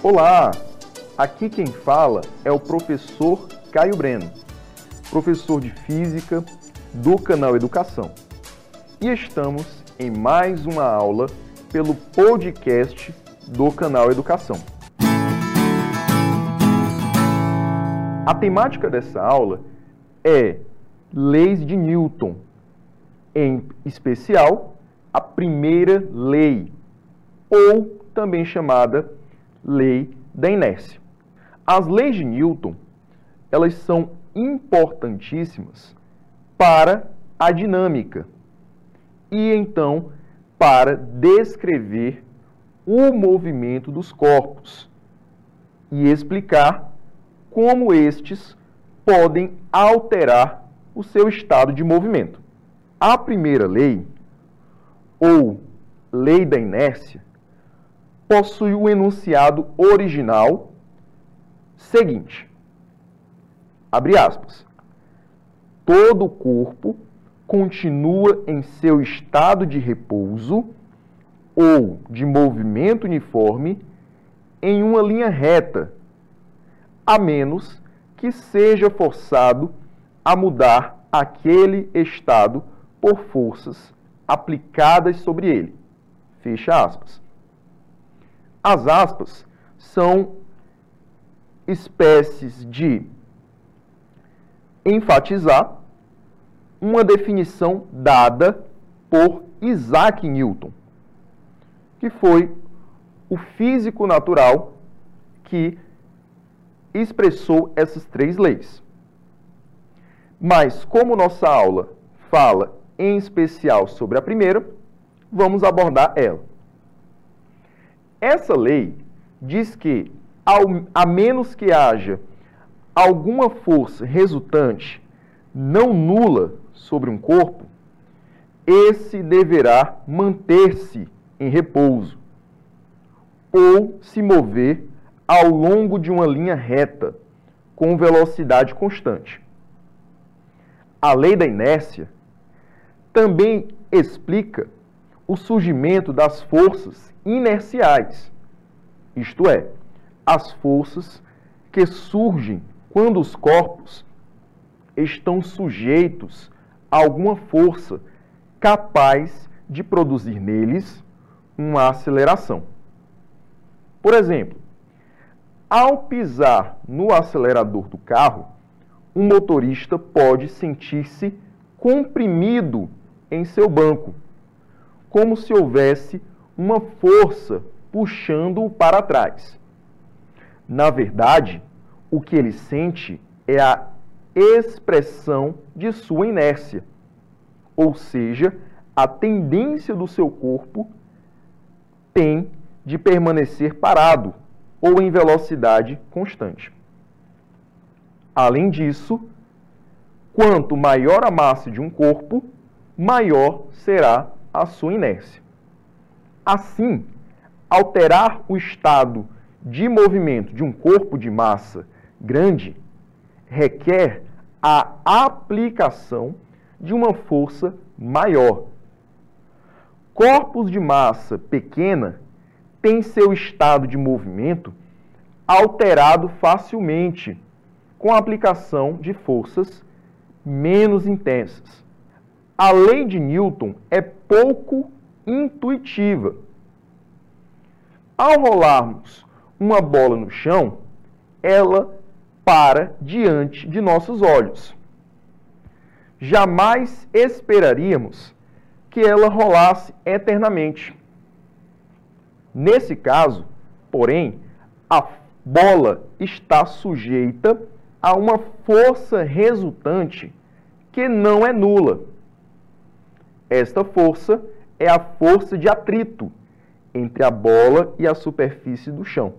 Olá! Aqui quem fala é o professor Caio Breno, professor de Física do canal Educação. E estamos em mais uma aula pelo podcast do canal Educação. A temática dessa aula é leis de Newton, em especial a primeira lei, ou também chamada lei da inércia. As leis de Newton, elas são importantíssimas para a dinâmica e então para descrever o movimento dos corpos e explicar como estes podem alterar o seu estado de movimento. A primeira lei, ou lei da inércia, possui o enunciado original seguinte: abre aspas. Todo o corpo continua em seu estado de repouso ou de movimento uniforme em uma linha reta, a menos que seja forçado a mudar aquele estado por forças aplicadas sobre ele. Fecha aspas. As aspas são espécies de enfatizar uma definição dada por Isaac Newton, que foi o físico natural que expressou essas três leis. Mas, como nossa aula fala em especial sobre a primeira, vamos abordar ela. Essa lei diz que, ao, a menos que haja alguma força resultante não nula sobre um corpo, esse deverá manter-se em repouso ou se mover ao longo de uma linha reta com velocidade constante. A lei da inércia também explica o surgimento das forças inerciais, isto é, as forças que surgem quando os corpos estão sujeitos a alguma força capaz de produzir neles uma aceleração. Por exemplo, ao pisar no acelerador do carro, um motorista pode sentir-se comprimido em seu banco, como se houvesse uma força puxando-o para trás. Na verdade, o que ele sente é a expressão de sua inércia, ou seja, a tendência do seu corpo tem de permanecer parado ou em velocidade constante. Além disso, quanto maior a massa de um corpo, maior será a sua inércia. Assim, alterar o estado de movimento de um corpo de massa grande requer a aplicação de uma força maior. Corpos de massa pequena têm seu estado de movimento alterado facilmente com a aplicação de forças menos intensas. A lei de Newton é pouco intuitiva. Ao rolarmos uma bola no chão, ela para diante de nossos olhos. Jamais esperaríamos que ela rolasse eternamente. Nesse caso, porém, a bola está sujeita a uma força resultante que não é nula. Esta força é a força de atrito entre a bola e a superfície do chão,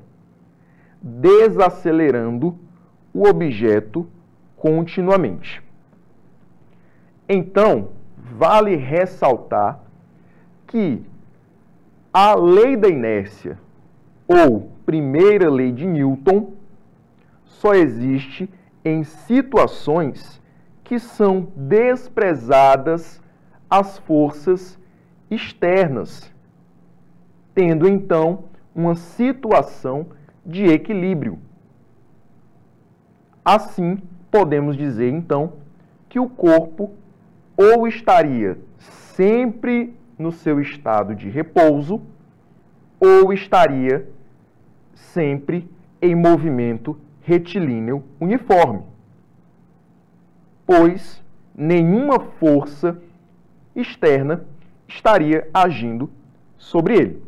desacelerando o objeto continuamente. Então, vale ressaltar que a lei da inércia, ou primeira lei de Newton, só existe em situações que são desprezadas as forças externas, tendo então uma situação de equilíbrio. Assim, podemos dizer então que o corpo ou estaria sempre no seu estado de repouso ou estaria sempre em movimento retilíneo uniforme, pois nenhuma força externa estaria agindo sobre ele.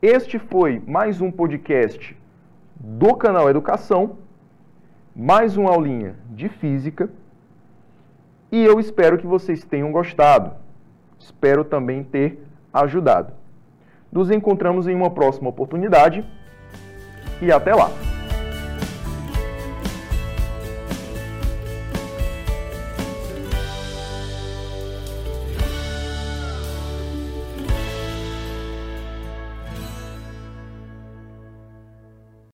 Este foi mais um podcast do canal Educação, mais uma aulinha de física, e eu espero que vocês tenham gostado. Espero também ter ajudado. Nos encontramos em uma próxima oportunidade e até lá!